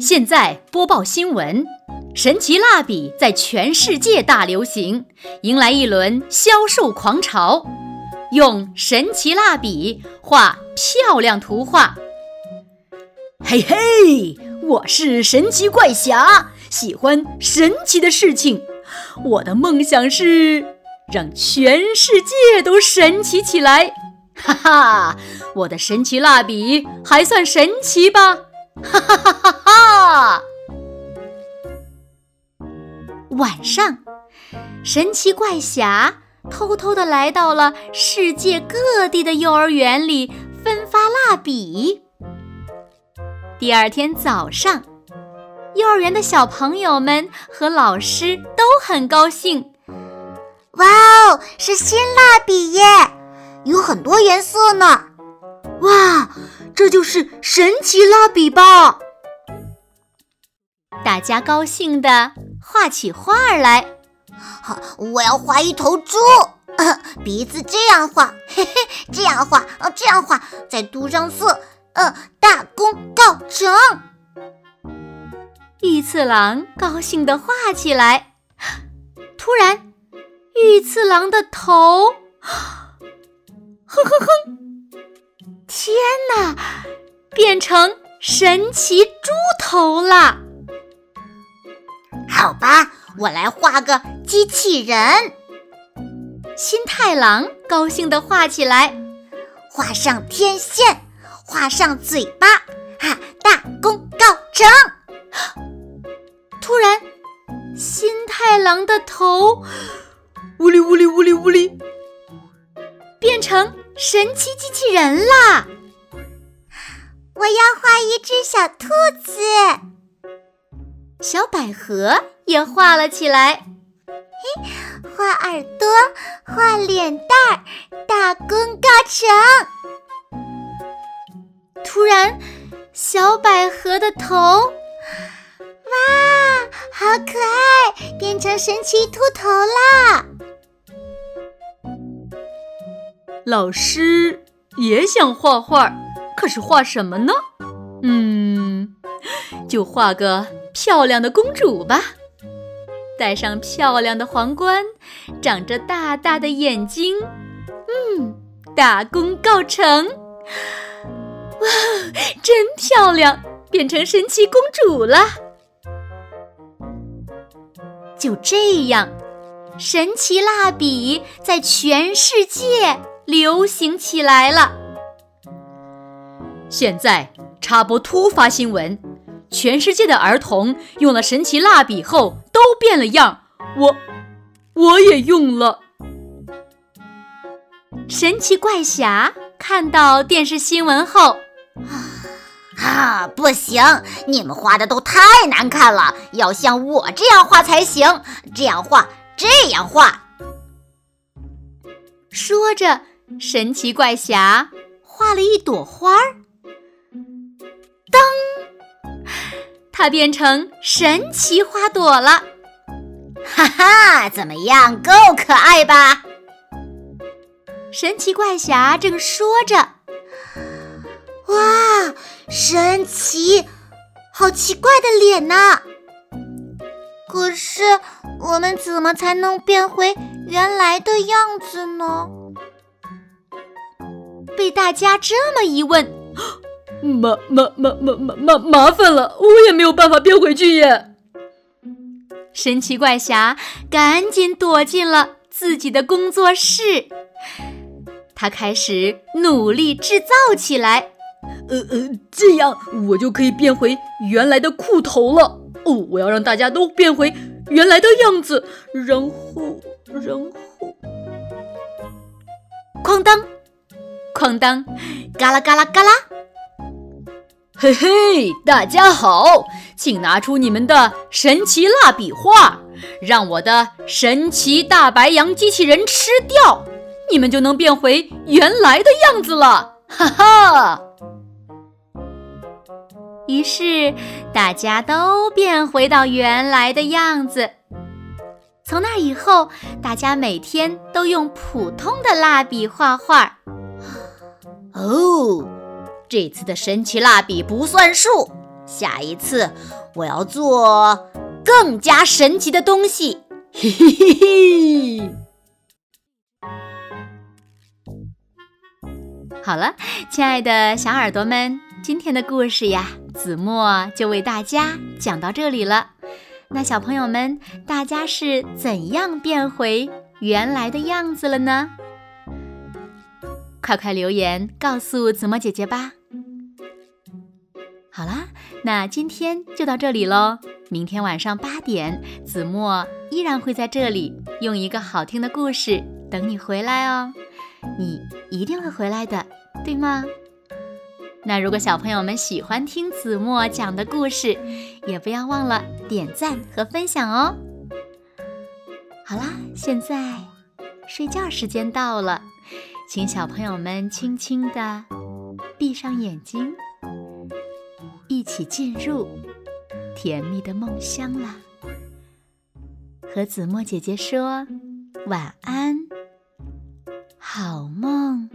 现在播报新闻：神奇蜡笔在全世界大流行，迎来一轮销售狂潮。用神奇蜡笔画漂亮图画。嘿嘿，我是神奇怪侠，喜欢神奇的事情。我的梦想是让全世界都神奇起来。哈哈，我的神奇蜡笔还算神奇吧？哈哈哈哈哈！晚上，神奇怪侠偷偷的来到了世界各地的幼儿园里分发蜡笔。第二天早上，幼儿园的小朋友们和老师都很高兴。哇哦，是新蜡笔耶，有很多颜色呢！哇！这就是神奇蜡笔吧！大家高兴的画起画来。好，我要画一头猪，鼻子这样画，嘿嘿，这样画，呃，这样画，再涂上色，呃，大功告成。御次郎高兴地画起来。突然，御次郎的头，哼 哼哼！天哪，变成神奇猪头了！好吧，我来画个机器人。新太郎高兴地画起来，画上天线，画上嘴巴，哈，大功告成！突然，新太郎的头，呜哩呜哩呜哩呜哩，变成。神奇机器人啦！我要画一只小兔子，小百合也画了起来。嘿，画耳朵，画脸蛋儿，大功告成！突然，小百合的头，哇，好可爱，变成神奇兔头啦！老师也想画画，可是画什么呢？嗯，就画个漂亮的公主吧，戴上漂亮的皇冠，长着大大的眼睛，嗯，大功告成！哇，真漂亮，变成神奇公主了。就这样，神奇蜡笔在全世界。流行起来了。现在插播突发新闻：全世界的儿童用了神奇蜡笔后都变了样。我，我也用了。神奇怪侠看到电视新闻后，啊，不行！你们画的都太难看了，要像我这样画才行。这样画，这样画。说着。神奇怪侠画了一朵花儿，噔，它变成神奇花朵了！哈哈，怎么样，够可爱吧？神奇怪侠正说着，哇，神奇，好奇怪的脸呐！可是我们怎么才能变回原来的样子呢？被大家这么一问，麻麻麻麻麻麻麻烦了，我也没有办法变回去耶。神奇怪侠赶紧躲进了自己的工作室，他开始努力制造起来。呃呃，这样我就可以变回原来的裤头了。哦，我要让大家都变回原来的样子，然后，然后，哐当。哐当，嘎啦嘎啦嘎啦！嘿嘿，大家好，请拿出你们的神奇蜡笔画，让我的神奇大白羊机器人吃掉，你们就能变回原来的样子了！哈哈。于是大家都变回到原来的样子。从那以后，大家每天都用普通的蜡笔画画。哦。这次的神奇蜡笔不算数，下一次我要做更加神奇的东西。嘿嘿嘿嘿！好了，亲爱的小耳朵们，今天的故事呀，子墨就为大家讲到这里了。那小朋友们，大家是怎样变回原来的样子了呢？快快留言告诉子墨姐姐吧。好啦，那今天就到这里喽。明天晚上八点，子墨依然会在这里用一个好听的故事等你回来哦。你一定会回来的，对吗？那如果小朋友们喜欢听子墨讲的故事，也不要忘了点赞和分享哦。好啦，现在睡觉时间到了，请小朋友们轻轻地闭上眼睛。一起进入甜蜜的梦乡啦！和子墨姐姐说晚安，好梦。